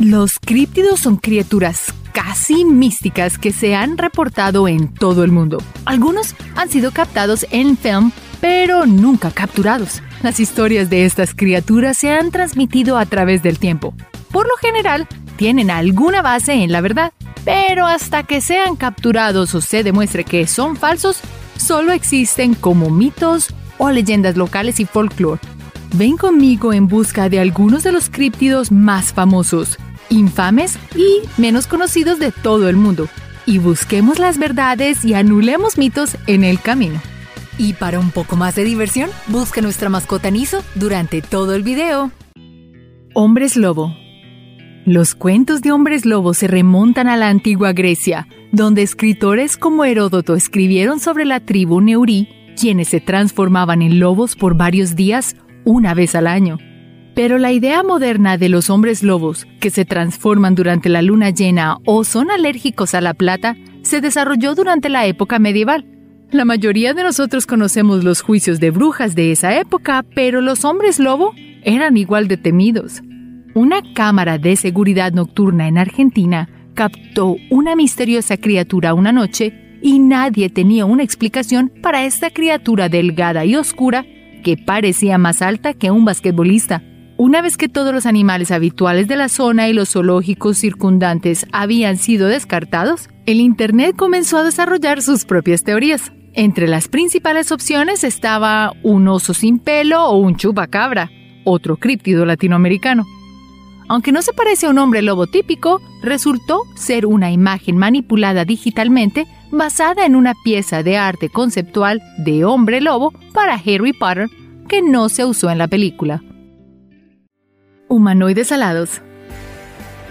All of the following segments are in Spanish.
Los críptidos son criaturas casi místicas que se han reportado en todo el mundo. Algunos han sido captados en film, pero nunca capturados. Las historias de estas criaturas se han transmitido a través del tiempo. Por lo general, tienen alguna base en la verdad, pero hasta que sean capturados o se demuestre que son falsos, solo existen como mitos o leyendas locales y folclore. Ven conmigo en busca de algunos de los críptidos más famosos, infames y menos conocidos de todo el mundo, y busquemos las verdades y anulemos mitos en el camino. Y para un poco más de diversión, busca nuestra mascota Niso durante todo el video. Hombres Lobo Los cuentos de hombres lobo se remontan a la antigua Grecia, donde escritores como Heródoto escribieron sobre la tribu Neurí, quienes se transformaban en lobos por varios días una vez al año. Pero la idea moderna de los hombres lobos, que se transforman durante la luna llena o son alérgicos a la plata, se desarrolló durante la época medieval. La mayoría de nosotros conocemos los juicios de brujas de esa época, pero los hombres lobo eran igual de temidos. Una cámara de seguridad nocturna en Argentina captó una misteriosa criatura una noche y nadie tenía una explicación para esta criatura delgada y oscura que parecía más alta que un basquetbolista. Una vez que todos los animales habituales de la zona y los zoológicos circundantes habían sido descartados, el Internet comenzó a desarrollar sus propias teorías. Entre las principales opciones estaba un oso sin pelo o un chupacabra, otro críptido latinoamericano. Aunque no se parece a un hombre lobo típico, resultó ser una imagen manipulada digitalmente basada en una pieza de arte conceptual de hombre lobo para Harry Potter que no se usó en la película. Humanoides alados.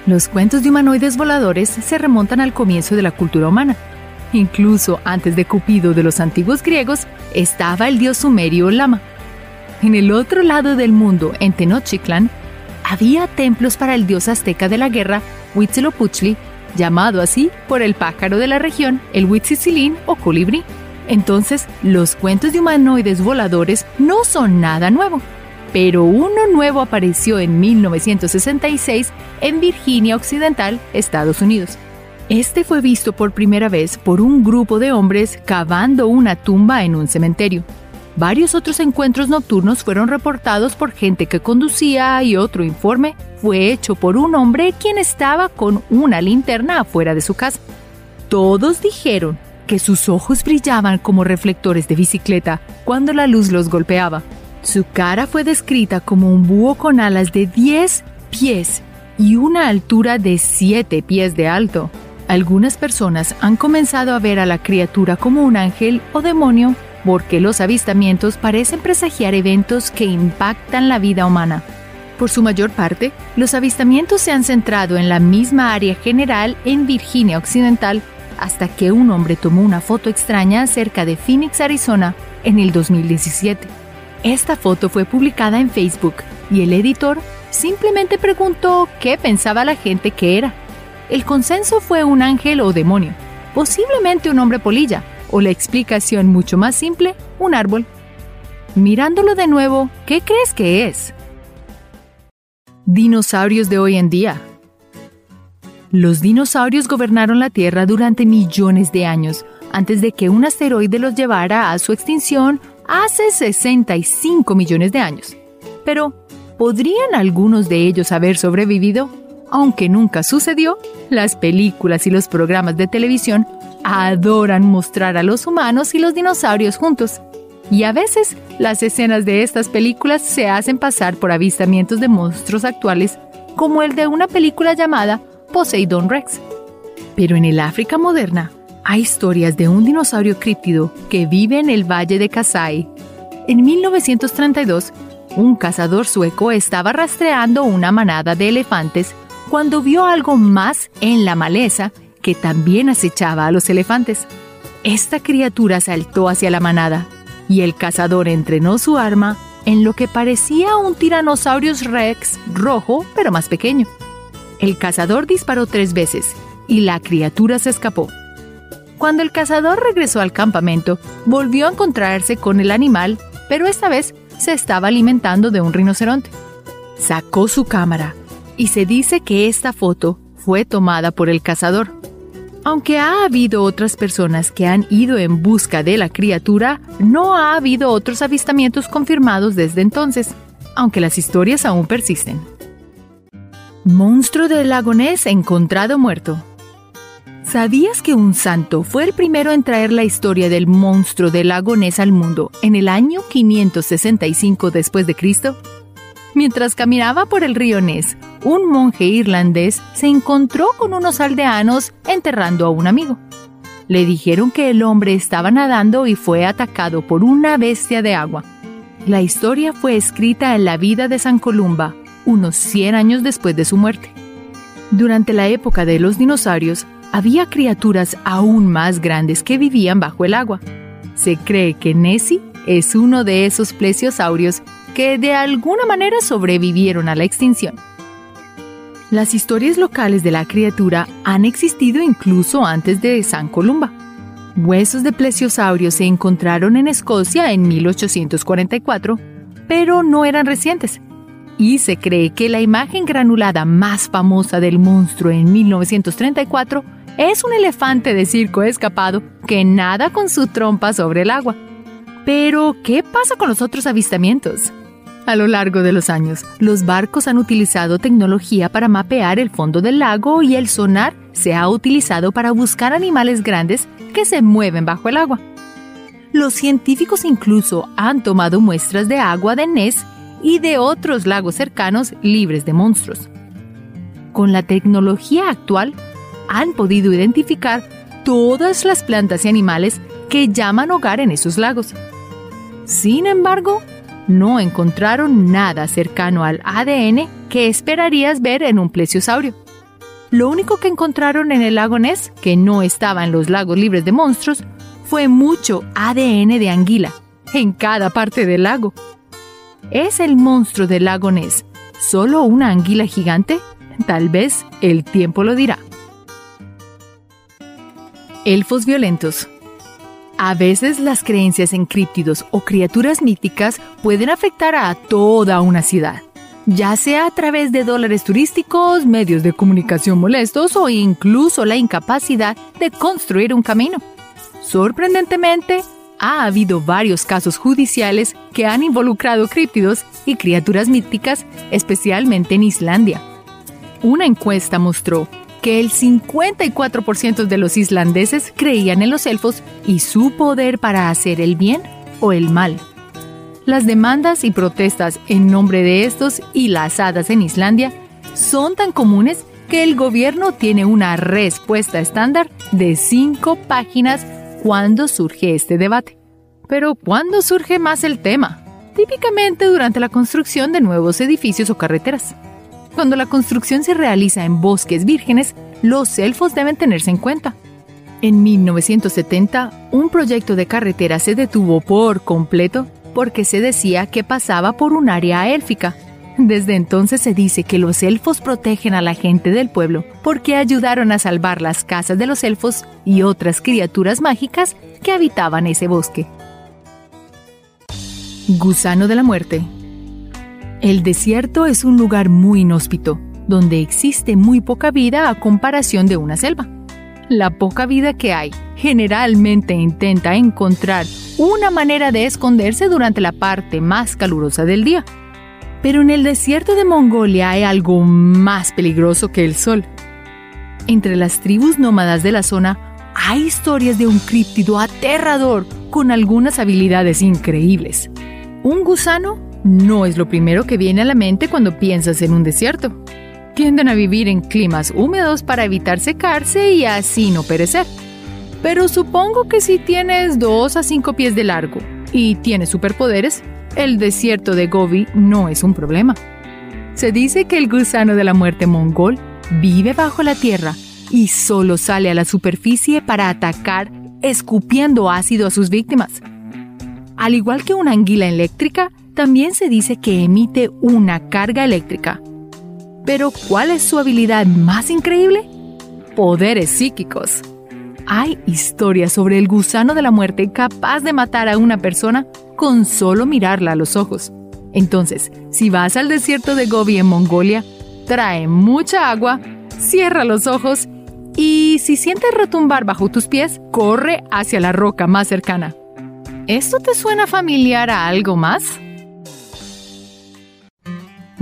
Los cuentos de humanoides voladores se remontan al comienzo de la cultura humana. Incluso antes de Cupido de los antiguos griegos estaba el dios sumerio Lama. En el otro lado del mundo, en Tenochtitlan, había templos para el dios azteca de la guerra, Huitzilopochtli, llamado así por el pájaro de la región, el Huitzilin o colibrí. Entonces, los cuentos de humanoides voladores no son nada nuevo. Pero uno nuevo apareció en 1966 en Virginia Occidental, Estados Unidos. Este fue visto por primera vez por un grupo de hombres cavando una tumba en un cementerio. Varios otros encuentros nocturnos fueron reportados por gente que conducía y otro informe fue hecho por un hombre quien estaba con una linterna afuera de su casa. Todos dijeron que sus ojos brillaban como reflectores de bicicleta cuando la luz los golpeaba. Su cara fue descrita como un búho con alas de 10 pies y una altura de 7 pies de alto. Algunas personas han comenzado a ver a la criatura como un ángel o demonio porque los avistamientos parecen presagiar eventos que impactan la vida humana. Por su mayor parte, los avistamientos se han centrado en la misma área general en Virginia Occidental hasta que un hombre tomó una foto extraña cerca de Phoenix, Arizona, en el 2017. Esta foto fue publicada en Facebook y el editor simplemente preguntó qué pensaba la gente que era. El consenso fue un ángel o demonio, posiblemente un hombre polilla, o la explicación mucho más simple, un árbol. Mirándolo de nuevo, ¿qué crees que es? Dinosaurios de hoy en día. Los dinosaurios gobernaron la Tierra durante millones de años, antes de que un asteroide los llevara a su extinción hace 65 millones de años. Pero, ¿podrían algunos de ellos haber sobrevivido? Aunque nunca sucedió, las películas y los programas de televisión adoran mostrar a los humanos y los dinosaurios juntos. Y a veces las escenas de estas películas se hacen pasar por avistamientos de monstruos actuales, como el de una película llamada Poseidon Rex. Pero en el África moderna hay historias de un dinosaurio críptido que vive en el valle de Kasai. En 1932, un cazador sueco estaba rastreando una manada de elefantes cuando vio algo más en la maleza que también acechaba a los elefantes. Esta criatura saltó hacia la manada y el cazador entrenó su arma en lo que parecía un Tyrannosaurus rex rojo pero más pequeño. El cazador disparó tres veces y la criatura se escapó. Cuando el cazador regresó al campamento, volvió a encontrarse con el animal, pero esta vez se estaba alimentando de un rinoceronte. Sacó su cámara y se dice que esta foto fue tomada por el cazador. Aunque ha habido otras personas que han ido en busca de la criatura, no ha habido otros avistamientos confirmados desde entonces, aunque las historias aún persisten. Monstruo del lago Ness encontrado muerto. ¿Sabías que un santo fue el primero en traer la historia del monstruo del lago Ness al mundo en el año 565 después de Cristo? Mientras caminaba por el río Ness, un monje irlandés se encontró con unos aldeanos enterrando a un amigo. Le dijeron que el hombre estaba nadando y fue atacado por una bestia de agua. La historia fue escrita en la vida de San Columba, unos 100 años después de su muerte. Durante la época de los dinosaurios, había criaturas aún más grandes que vivían bajo el agua. Se cree que Nessie es uno de esos plesiosaurios que de alguna manera sobrevivieron a la extinción. Las historias locales de la criatura han existido incluso antes de San Columba. Huesos de plesiosaurios se encontraron en Escocia en 1844, pero no eran recientes. Y se cree que la imagen granulada más famosa del monstruo en 1934 es un elefante de circo escapado que nada con su trompa sobre el agua. Pero, ¿qué pasa con los otros avistamientos? A lo largo de los años, los barcos han utilizado tecnología para mapear el fondo del lago y el sonar se ha utilizado para buscar animales grandes que se mueven bajo el agua. Los científicos incluso han tomado muestras de agua de Ness y de otros lagos cercanos libres de monstruos. Con la tecnología actual, han podido identificar todas las plantas y animales que llaman hogar en esos lagos. Sin embargo, no encontraron nada cercano al ADN que esperarías ver en un plesiosaurio. Lo único que encontraron en el lago Ness, que no estaba en los lagos libres de monstruos, fue mucho ADN de anguila en cada parte del lago. ¿Es el monstruo del lago Ness solo una anguila gigante? Tal vez el tiempo lo dirá. Elfos violentos. A veces las creencias en críptidos o criaturas míticas pueden afectar a toda una ciudad, ya sea a través de dólares turísticos, medios de comunicación molestos o incluso la incapacidad de construir un camino. Sorprendentemente, ha habido varios casos judiciales que han involucrado críptidos y criaturas míticas, especialmente en Islandia. Una encuesta mostró que el 54% de los islandeses creían en los elfos y su poder para hacer el bien o el mal. Las demandas y protestas en nombre de estos y las hadas en Islandia son tan comunes que el gobierno tiene una respuesta estándar de cinco páginas cuando surge este debate. Pero ¿cuándo surge más el tema? Típicamente durante la construcción de nuevos edificios o carreteras. Cuando la construcción se realiza en bosques vírgenes, los elfos deben tenerse en cuenta. En 1970, un proyecto de carretera se detuvo por completo porque se decía que pasaba por un área élfica. Desde entonces se dice que los elfos protegen a la gente del pueblo porque ayudaron a salvar las casas de los elfos y otras criaturas mágicas que habitaban ese bosque. Gusano de la muerte el desierto es un lugar muy inhóspito, donde existe muy poca vida a comparación de una selva. La poca vida que hay generalmente intenta encontrar una manera de esconderse durante la parte más calurosa del día. Pero en el desierto de Mongolia hay algo más peligroso que el sol. Entre las tribus nómadas de la zona hay historias de un críptido aterrador con algunas habilidades increíbles. Un gusano no es lo primero que viene a la mente cuando piensas en un desierto. Tienden a vivir en climas húmedos para evitar secarse y así no perecer. Pero supongo que si tienes 2 a 5 pies de largo y tienes superpoderes, el desierto de Gobi no es un problema. Se dice que el gusano de la muerte mongol vive bajo la tierra y solo sale a la superficie para atacar escupiendo ácido a sus víctimas. Al igual que una anguila eléctrica, también se dice que emite una carga eléctrica. Pero ¿cuál es su habilidad más increíble? Poderes psíquicos. Hay historias sobre el gusano de la muerte capaz de matar a una persona con solo mirarla a los ojos. Entonces, si vas al desierto de Gobi en Mongolia, trae mucha agua, cierra los ojos y si sientes retumbar bajo tus pies, corre hacia la roca más cercana. ¿Esto te suena familiar a algo más?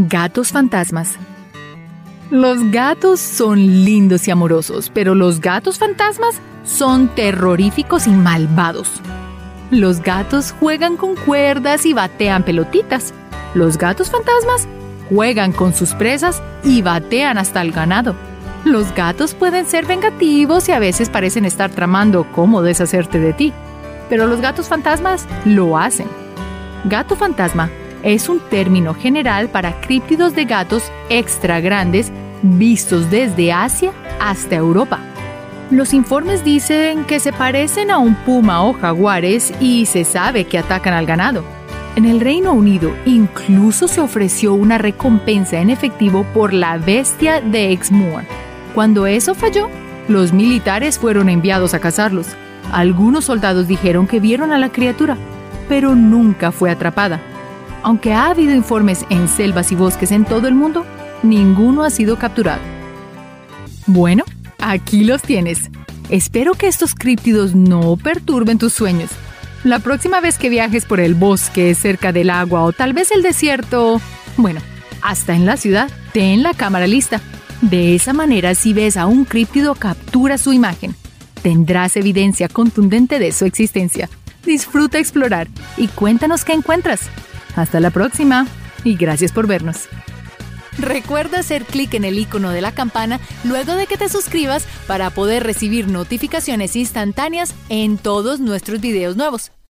Gatos fantasmas. Los gatos son lindos y amorosos, pero los gatos fantasmas son terroríficos y malvados. Los gatos juegan con cuerdas y batean pelotitas. Los gatos fantasmas juegan con sus presas y batean hasta el ganado. Los gatos pueden ser vengativos y a veces parecen estar tramando cómo deshacerte de ti, pero los gatos fantasmas lo hacen. Gato fantasma es un término general para críptidos de gatos extra grandes vistos desde Asia hasta Europa. Los informes dicen que se parecen a un puma o jaguares y se sabe que atacan al ganado. En el Reino Unido incluso se ofreció una recompensa en efectivo por la bestia de Exmoor. Cuando eso falló, los militares fueron enviados a cazarlos. Algunos soldados dijeron que vieron a la criatura, pero nunca fue atrapada. Aunque ha habido informes en selvas y bosques en todo el mundo, ninguno ha sido capturado. Bueno, aquí los tienes. Espero que estos críptidos no perturben tus sueños. La próxima vez que viajes por el bosque, cerca del agua o tal vez el desierto, bueno, hasta en la ciudad, ten la cámara lista. De esa manera, si ves a un críptido, captura su imagen. Tendrás evidencia contundente de su existencia. Disfruta explorar y cuéntanos qué encuentras. Hasta la próxima y gracias por vernos. Recuerda hacer clic en el icono de la campana luego de que te suscribas para poder recibir notificaciones instantáneas en todos nuestros videos nuevos.